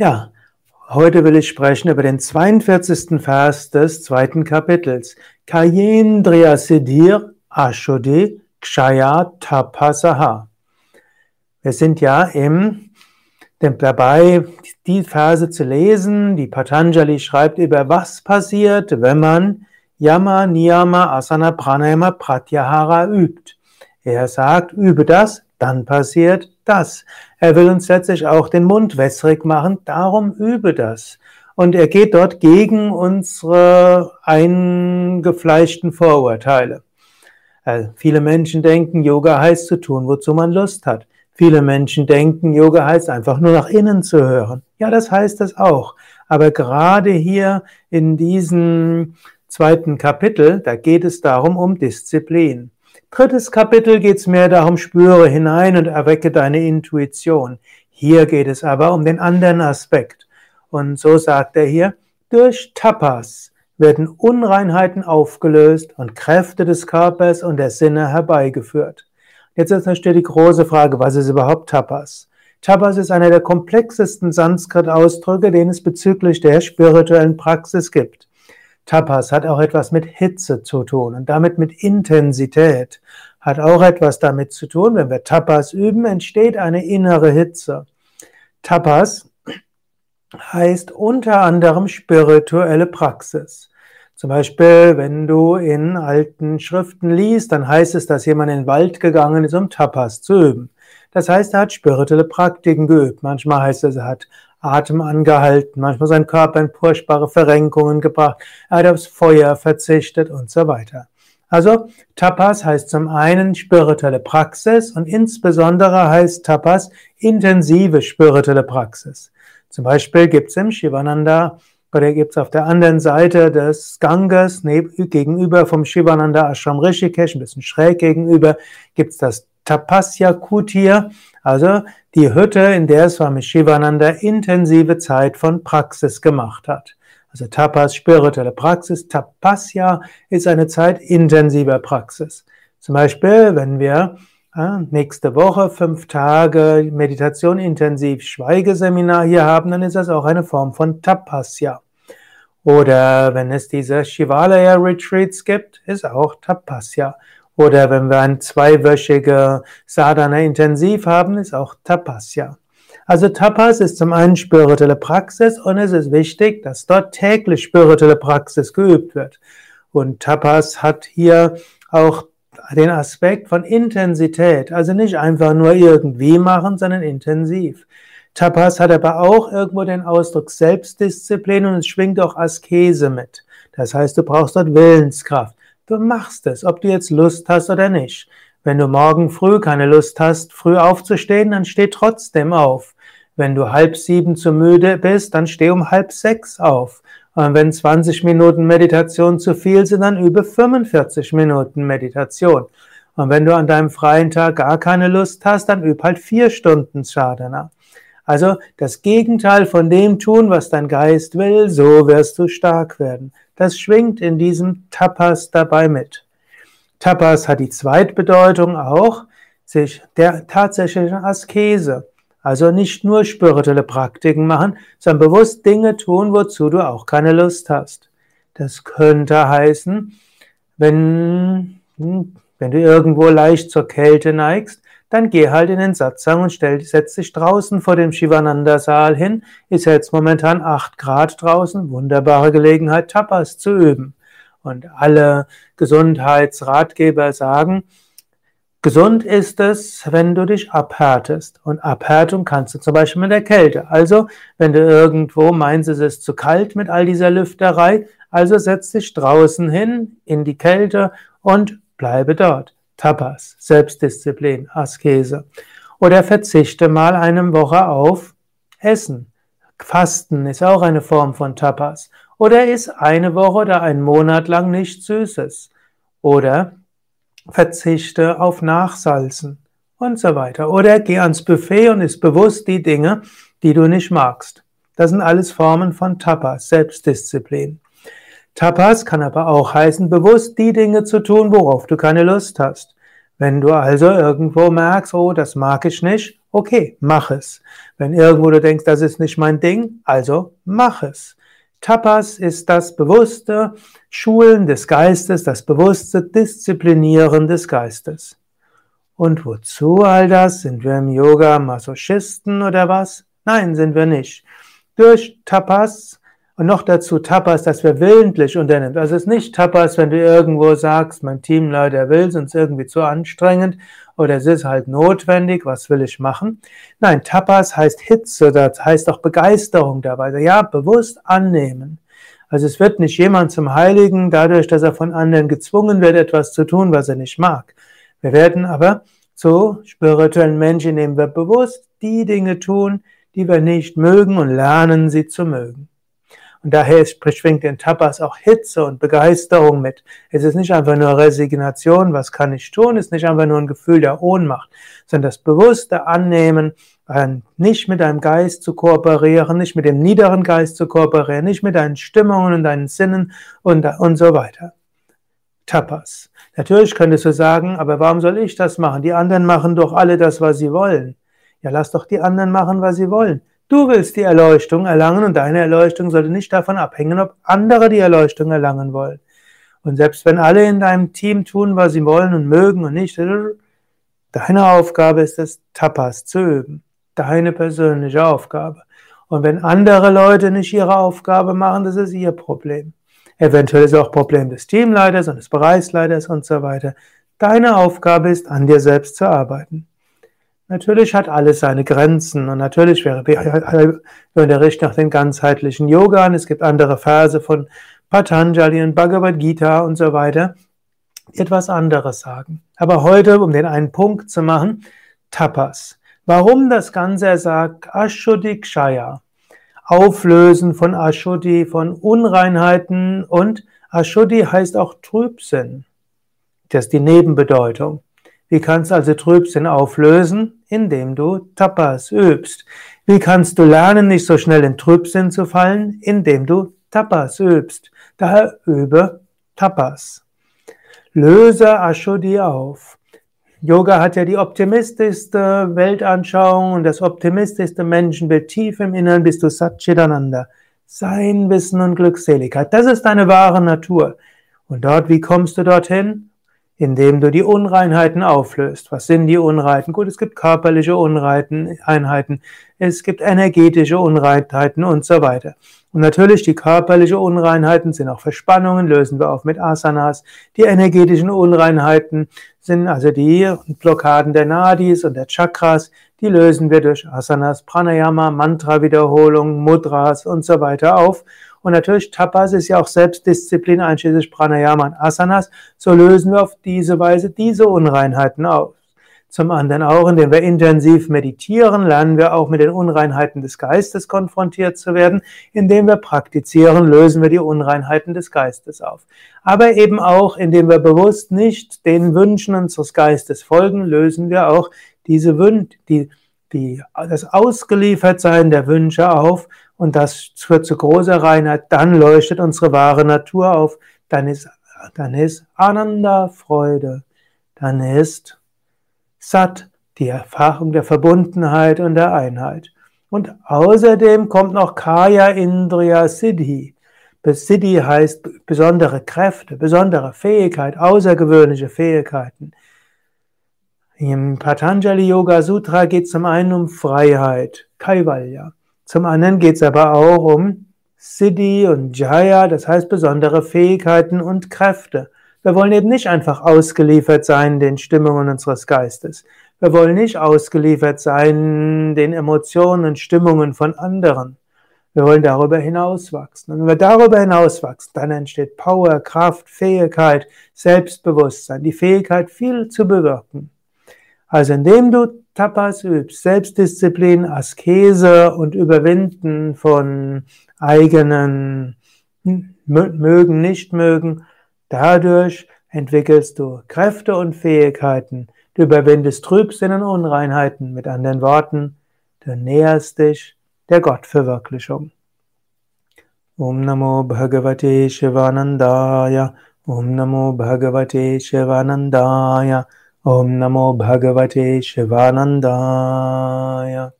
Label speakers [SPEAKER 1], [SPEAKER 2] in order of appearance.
[SPEAKER 1] Ja, heute will ich sprechen über den 42. Vers des zweiten Kapitels. Kayendriya Siddhir Ashode Kshaya Tapasaha. Wir sind ja im dabei, die Verse zu lesen, die Patanjali schreibt über was passiert, wenn man Yama, Niyama, Asana, Pranayama, Pratyahara übt. Er sagt, übe das, dann passiert das. Er will uns letztlich auch den Mund wässrig machen, darum übe das. Und er geht dort gegen unsere eingefleischten Vorurteile. Also viele Menschen denken, Yoga heißt zu tun, wozu man Lust hat. Viele Menschen denken, Yoga heißt einfach nur nach innen zu hören. Ja, das heißt es auch. Aber gerade hier in diesem zweiten Kapitel, da geht es darum um Disziplin. Drittes Kapitel geht es mehr darum, spüre hinein und erwecke deine Intuition. Hier geht es aber um den anderen Aspekt. Und so sagt er hier, durch Tapas werden Unreinheiten aufgelöst und Kräfte des Körpers und der Sinne herbeigeführt. Jetzt ist natürlich die große Frage, was ist überhaupt Tapas? Tapas ist einer der komplexesten Sanskrit-Ausdrücke, den es bezüglich der spirituellen Praxis gibt. Tapas hat auch etwas mit Hitze zu tun und damit mit Intensität. Hat auch etwas damit zu tun, wenn wir Tapas üben, entsteht eine innere Hitze. Tapas heißt unter anderem spirituelle Praxis. Zum Beispiel, wenn du in alten Schriften liest, dann heißt es, dass jemand in den Wald gegangen ist, um Tapas zu üben. Das heißt, er hat spirituelle Praktiken geübt. Manchmal heißt es, er hat Atem angehalten, manchmal sein Körper in furchtbare Verrenkungen gebracht, er hat aufs Feuer verzichtet und so weiter. Also Tapas heißt zum einen spirituelle Praxis und insbesondere heißt Tapas intensive spirituelle Praxis. Zum Beispiel gibt es im Shivananda oder gibt es auf der anderen Seite des Ganges, gegenüber vom Shivananda Ashram Rishikesh, ein bisschen schräg gegenüber, gibt es das Tapasya Kutir, also die Hütte, in der Swami Shivananda intensive Zeit von Praxis gemacht hat. Also Tapas, spirituelle Praxis, Tapasya ist eine Zeit intensiver Praxis. Zum Beispiel, wenn wir äh, nächste Woche fünf Tage Meditation intensiv Schweigeseminar hier haben, dann ist das auch eine Form von Tapasya. Oder wenn es diese Shivalaya Retreats gibt, ist auch Tapasya. Oder wenn wir ein zweiwöchige Sadhana intensiv haben, ist auch Tapasya. Also Tapas ist zum einen spirituelle Praxis und es ist wichtig, dass dort täglich spirituelle Praxis geübt wird. Und Tapas hat hier auch den Aspekt von Intensität, also nicht einfach nur irgendwie machen, sondern intensiv. Tapas hat aber auch irgendwo den Ausdruck Selbstdisziplin und es schwingt auch Askese mit. Das heißt, du brauchst dort Willenskraft. Du machst es, ob du jetzt Lust hast oder nicht. Wenn du morgen früh keine Lust hast, früh aufzustehen, dann steh trotzdem auf. Wenn du halb sieben zu müde bist, dann steh um halb sechs auf. Und wenn 20 Minuten Meditation zu viel sind, dann übe 45 Minuten Meditation. Und wenn du an deinem freien Tag gar keine Lust hast, dann übe halt vier Stunden Sadhana. Also das Gegenteil von dem tun, was dein Geist will, so wirst du stark werden. Das schwingt in diesem Tapas dabei mit. Tapas hat die Zweitbedeutung auch sich der tatsächlichen Askese. Also nicht nur spirituelle Praktiken machen, sondern bewusst Dinge tun, wozu du auch keine Lust hast. Das könnte heißen, wenn, hm, wenn du irgendwo leicht zur Kälte neigst, dann geh halt in den Satsang und stell, setz dich draußen vor dem Shivananda-Saal hin. Ist jetzt momentan 8 Grad draußen, wunderbare Gelegenheit, Tapas zu üben. Und alle Gesundheitsratgeber sagen, gesund ist es, wenn du dich abhärtest. Und Abhärtung kannst du zum Beispiel mit der Kälte. Also, wenn du irgendwo meinst, es ist zu kalt mit all dieser Lüfterei, also setz dich draußen hin in die Kälte und bleibe dort. Tapas, Selbstdisziplin, Askese. Oder verzichte mal eine Woche auf Essen. Fasten ist auch eine Form von Tapas. Oder iss eine Woche oder einen Monat lang nichts Süßes. Oder verzichte auf Nachsalzen und so weiter. Oder geh ans Buffet und iss bewusst die Dinge, die du nicht magst. Das sind alles Formen von Tapas, Selbstdisziplin. Tapas kann aber auch heißen, bewusst die Dinge zu tun, worauf du keine Lust hast. Wenn du also irgendwo merkst, oh, das mag ich nicht, Okay, mach es. Wenn irgendwo du denkst, das ist nicht mein Ding, also mach es. Tapas ist das bewusste Schulen des Geistes, das bewusste Disziplinieren des Geistes. Und wozu all das? Sind wir im Yoga Masochisten oder was? Nein, sind wir nicht. Durch Tapas und noch dazu Tapas, dass wir willentlich unternehmen. Das ist nicht Tapas, wenn du irgendwo sagst, mein Teamleiter will es uns irgendwie zu anstrengend oder es ist halt notwendig, was will ich machen? Nein, Tapas heißt Hitze, das heißt auch Begeisterung dabei. Ja, bewusst annehmen. Also es wird nicht jemand zum Heiligen dadurch, dass er von anderen gezwungen wird, etwas zu tun, was er nicht mag. Wir werden aber zu spirituellen Menschen, indem wir bewusst die Dinge tun, die wir nicht mögen und lernen, sie zu mögen. Und daher schwingt in Tapas auch Hitze und Begeisterung mit. Es ist nicht einfach nur Resignation, was kann ich tun, es ist nicht einfach nur ein Gefühl der Ohnmacht, sondern das bewusste Annehmen, nicht mit deinem Geist zu kooperieren, nicht mit dem niederen Geist zu kooperieren, nicht mit deinen Stimmungen und deinen Sinnen und, und so weiter. Tapas. Natürlich könntest du sagen, aber warum soll ich das machen? Die anderen machen doch alle das, was sie wollen. Ja, lass doch die anderen machen, was sie wollen. Du willst die Erleuchtung erlangen und deine Erleuchtung sollte nicht davon abhängen, ob andere die Erleuchtung erlangen wollen. Und selbst wenn alle in deinem Team tun, was sie wollen und mögen und nicht, deine Aufgabe ist es, Tapas zu üben. Deine persönliche Aufgabe. Und wenn andere Leute nicht ihre Aufgabe machen, das ist ihr Problem. Eventuell ist es auch Problem des Teamleiters und des Bereichsleiters und so weiter. Deine Aufgabe ist, an dir selbst zu arbeiten. Natürlich hat alles seine Grenzen und natürlich wäre wir unterrichten auch den ganzheitlichen Yoga und es gibt andere Verse von Patanjali und Bhagavad Gita und so weiter, die etwas anderes sagen. Aber heute, um den einen Punkt zu machen, Tapas. Warum das Ganze? Er sagt Ashuddhikshaya. Auflösen von Ashuddhi, von Unreinheiten und Ashuddhi heißt auch Trübsinn. Das ist die Nebenbedeutung. Wie kannst du also Trübsinn auflösen? Indem du Tapas übst. Wie kannst du lernen, nicht so schnell in Trübsinn zu fallen? Indem du Tapas übst. Daher übe Tapas. Löse Ashuddhi auf. Yoga hat ja die optimistischste Weltanschauung und das optimistischste Menschenbild. Tief im Inneren bist du Satchitananda. Sein Wissen und Glückseligkeit. Das ist deine wahre Natur. Und dort, wie kommst du dorthin? Indem du die Unreinheiten auflöst. Was sind die Unreinheiten? Gut, es gibt körperliche Unreinheiten, es gibt energetische Unreinheiten und so weiter. Und natürlich die körperlichen Unreinheiten sind auch Verspannungen, lösen wir auf mit Asanas. Die energetischen Unreinheiten sind also die Blockaden der Nadis und der Chakras, die lösen wir durch Asanas, Pranayama, Mantra-Wiederholung, Mudras und so weiter auf. Und natürlich Tapas ist ja auch Selbstdisziplin, einschließlich Pranayama und Asanas. So lösen wir auf diese Weise diese Unreinheiten auf. Zum anderen auch, indem wir intensiv meditieren, lernen wir auch mit den Unreinheiten des Geistes konfrontiert zu werden. Indem wir praktizieren, lösen wir die Unreinheiten des Geistes auf. Aber eben auch, indem wir bewusst nicht den Wünschen unseres Geistes folgen, lösen wir auch diese Wünsche, die, die, das Ausgeliefertsein der Wünsche auf und das führt zu großer Reinheit, dann leuchtet unsere wahre Natur auf, dann ist, dann ist Ananda Freude, dann ist Sat die Erfahrung der Verbundenheit und der Einheit. Und außerdem kommt noch Kaya Indriya Siddhi. Siddhi heißt besondere Kräfte, besondere Fähigkeit, außergewöhnliche Fähigkeiten. Im Patanjali Yoga Sutra geht es zum einen um Freiheit, Kaivalya. Zum anderen geht es aber auch um Siddhi und Jaya, das heißt besondere Fähigkeiten und Kräfte. Wir wollen eben nicht einfach ausgeliefert sein den Stimmungen unseres Geistes. Wir wollen nicht ausgeliefert sein den Emotionen und Stimmungen von anderen. Wir wollen darüber hinauswachsen. Und wenn wir darüber hinauswachsen, dann entsteht Power, Kraft, Fähigkeit, Selbstbewusstsein, die Fähigkeit, viel zu bewirken. Also indem du Tapas übst, Selbstdisziplin, Askese und Überwinden von eigenen mögen, nicht mögen, dadurch entwickelst du Kräfte und Fähigkeiten. Du überwindest Trübsinn und Unreinheiten. Mit anderen Worten, du näherst dich der Gottverwirklichung. Om Namo Bhagavate Shivanandaya. Om Namo Bhagavate Shivanandaya. Om Namo Bhagavate Shivanandaya.